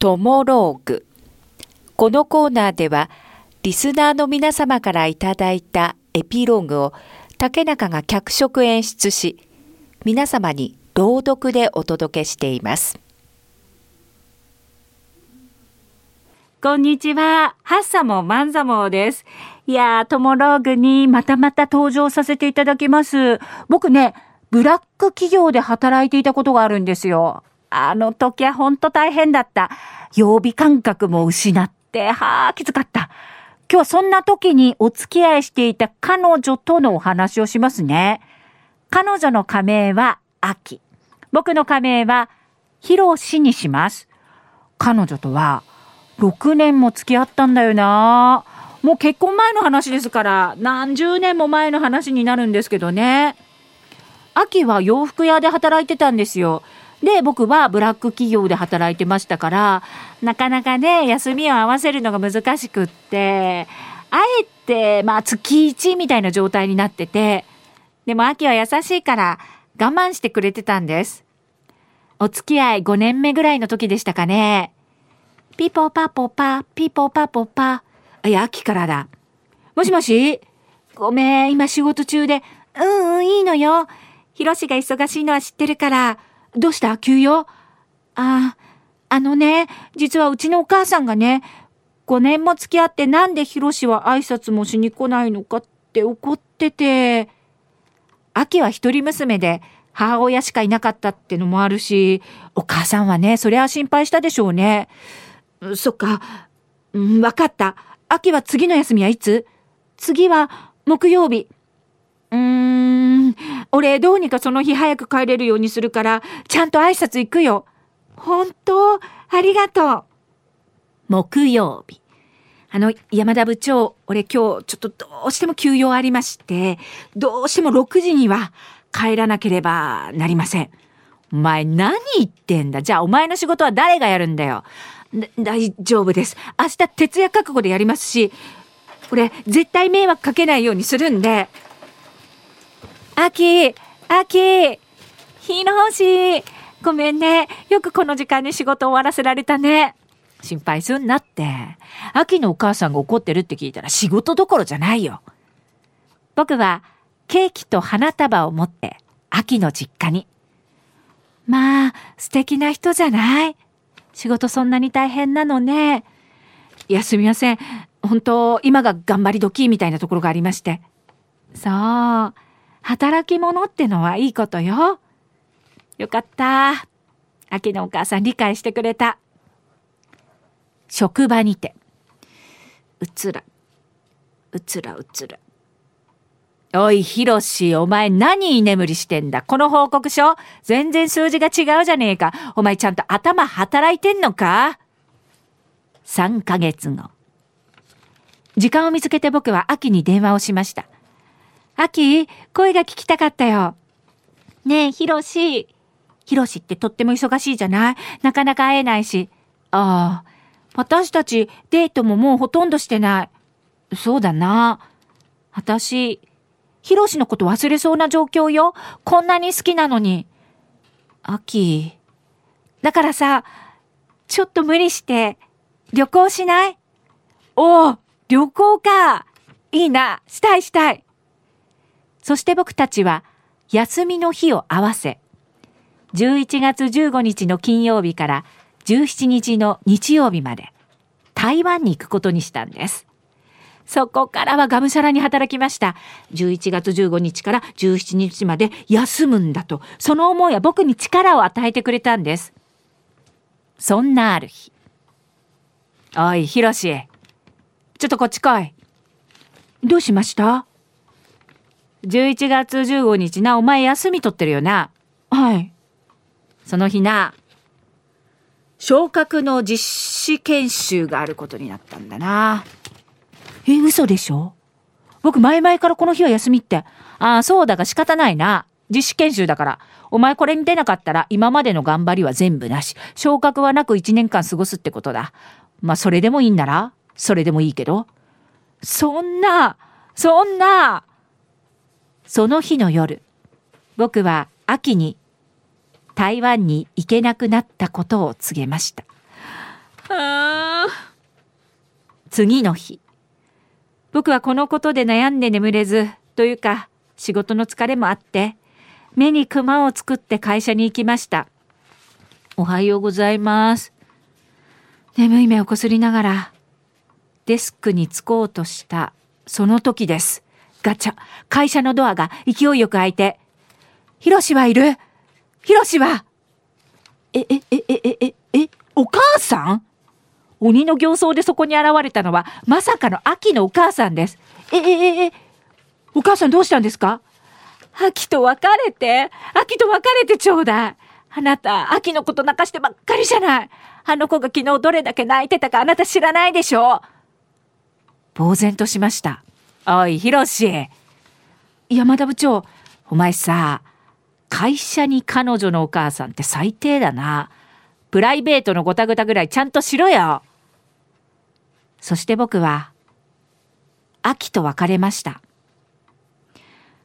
トモローグ。このコーナーでは、リスナーの皆様からいただいたエピローグを竹中が脚色演出し、皆様に朗読でお届けしています。こんにちは。ハッサモマンザモです。いやー、トモローグにまたまた登場させていただきます。僕ね、ブラック企業で働いていたことがあるんですよ。あの時はほんと大変だった。曜日感覚も失って、はあ、きつかった。今日はそんな時にお付き合いしていた彼女とのお話をしますね。彼女の仮名は秋。僕の仮名はヒロシにします。彼女とは6年も付き合ったんだよな。もう結婚前の話ですから何十年も前の話になるんですけどね。秋は洋服屋で働いてたんですよ。で、僕はブラック企業で働いてましたから、なかなかね、休みを合わせるのが難しくって、あえて、まあ月1みたいな状態になってて、でも秋は優しいから我慢してくれてたんです。お付き合い5年目ぐらいの時でしたかね。ピポパポパ、ピポパポパ。いや、秋からだ。もしもし？ごめん、今仕事中で。うんうん、いいのよ。ヒロシが忙しいのは知ってるから。どうした？急用？ああ、あのね、実はうちのお母さんがね、5年も付き合ってなんでヒロシは挨拶もしに来ないのかって怒ってて、秋は一人娘で母親しかいなかったってのもあるし、お母さんはね、そりゃ心配したでしょうね。そっか、うん、わかった。秋は次の休みはいつ？次は木曜日。うーん、俺どうにかその日早く帰れるようにするから、ちゃんと挨拶行くよ。本当ありがとう。木曜日。あの、山田部長、俺今日ちょっとどうしても休養ありまして、どうしても6時には帰らなければなりません。お前何言ってんだ？じゃあお前の仕事は誰がやるんだよ？大丈夫です。明日徹夜覚悟でやりますし、俺絶対迷惑かけないようにするんで、あき、あき、ひろし、ごめんね。よくこの時間に仕事終わらせられたね。心配すんなって。秋のお母さんが怒ってるって聞いたら仕事どころじゃないよ。僕はケーキと花束を持って秋の実家に。まあ、素敵な人じゃない仕事そんなに大変なのね。いや、すみません。本当、今が頑張り時みたいなところがありまして。そう。働き者ってのはいいことよ。よかった。秋のお母さん理解してくれた。職場にて。うつら。うつらうつら。おい、ひろし、お前何居眠りしてんだ？この報告書？全然数字が違うじゃねえか。お前ちゃんと頭働いてんのか ?3 ヶ月後。時間を見つけて僕は秋に電話をしました。アキ、声が聞きたかったよ。ねえ、ヒロシ。ヒロシってとっても忙しいじゃない？なかなか会えないし。ああ、私たちデートももうほとんどしてない。そうだな。私、ヒロシのこと忘れそうな状況よ。こんなに好きなのに。アキ。だからさ、ちょっと無理して、旅行しない？おお、旅行か。いいな。したいしたい。そして僕たちは休みの日を合わせ、11月15日の金曜日から17日の日曜日まで台湾に行くことにしたんです。そこからはがむしゃらに働きました。11月15日から17日まで休むんだと、その思いは僕に力を与えてくれたんです。そんなある日。おい、ひろし。ちょっとこっち来い。どうしました？11月15日な、お前休み取ってるよな。はい。その日な、昇格の実施研修があることになったんだな。え、嘘でしょ？僕前々からこの日は休みって。ああ、そうだが仕方ないな。実施研修だから。お前これに出なかったら今までの頑張りは全部なし。昇格はなく1年間過ごすってことだ。まあそれでもいいんなら？それでもいいけど？そんな、そんな、その日の夜、僕は秋に台湾に行けなくなったことを告げました。次の日。僕はこのことで悩んで眠れず、というか仕事の疲れもあって、目に熊を作って会社に行きました。おはようございます。眠い目をこすりながら、デスクに着こうとしたその時です。ガチャ、会社のドアが勢いよく開いて、ヒロシはいるヒロシはえ、え、え、え、え、え、え、お母さん？鬼の形相でそこに現れたのは、まさかの秋のお母さんです。え、え、え、え、お母さんどうしたんですか秋と別れて、秋と別れてちょうだい。あなた、秋のこと泣かしてばっかりじゃない。あの子が昨日どれだけ泣いてたかあなた知らないでしょ？う呆然としました。おい、ひろし。山田部長、お前さ、会社に彼女のお母さんって最低だな。プライベートのごたごたぐらいちゃんとしろよ。そして僕は、秋と別れました。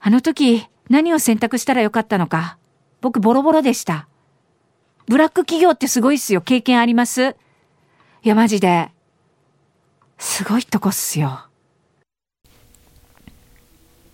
あの時、何を選択したらよかったのか、僕ボロボロでした。ブラック企業ってすごいっすよ。経験ありますいや、マジで。すごいとこっすよ。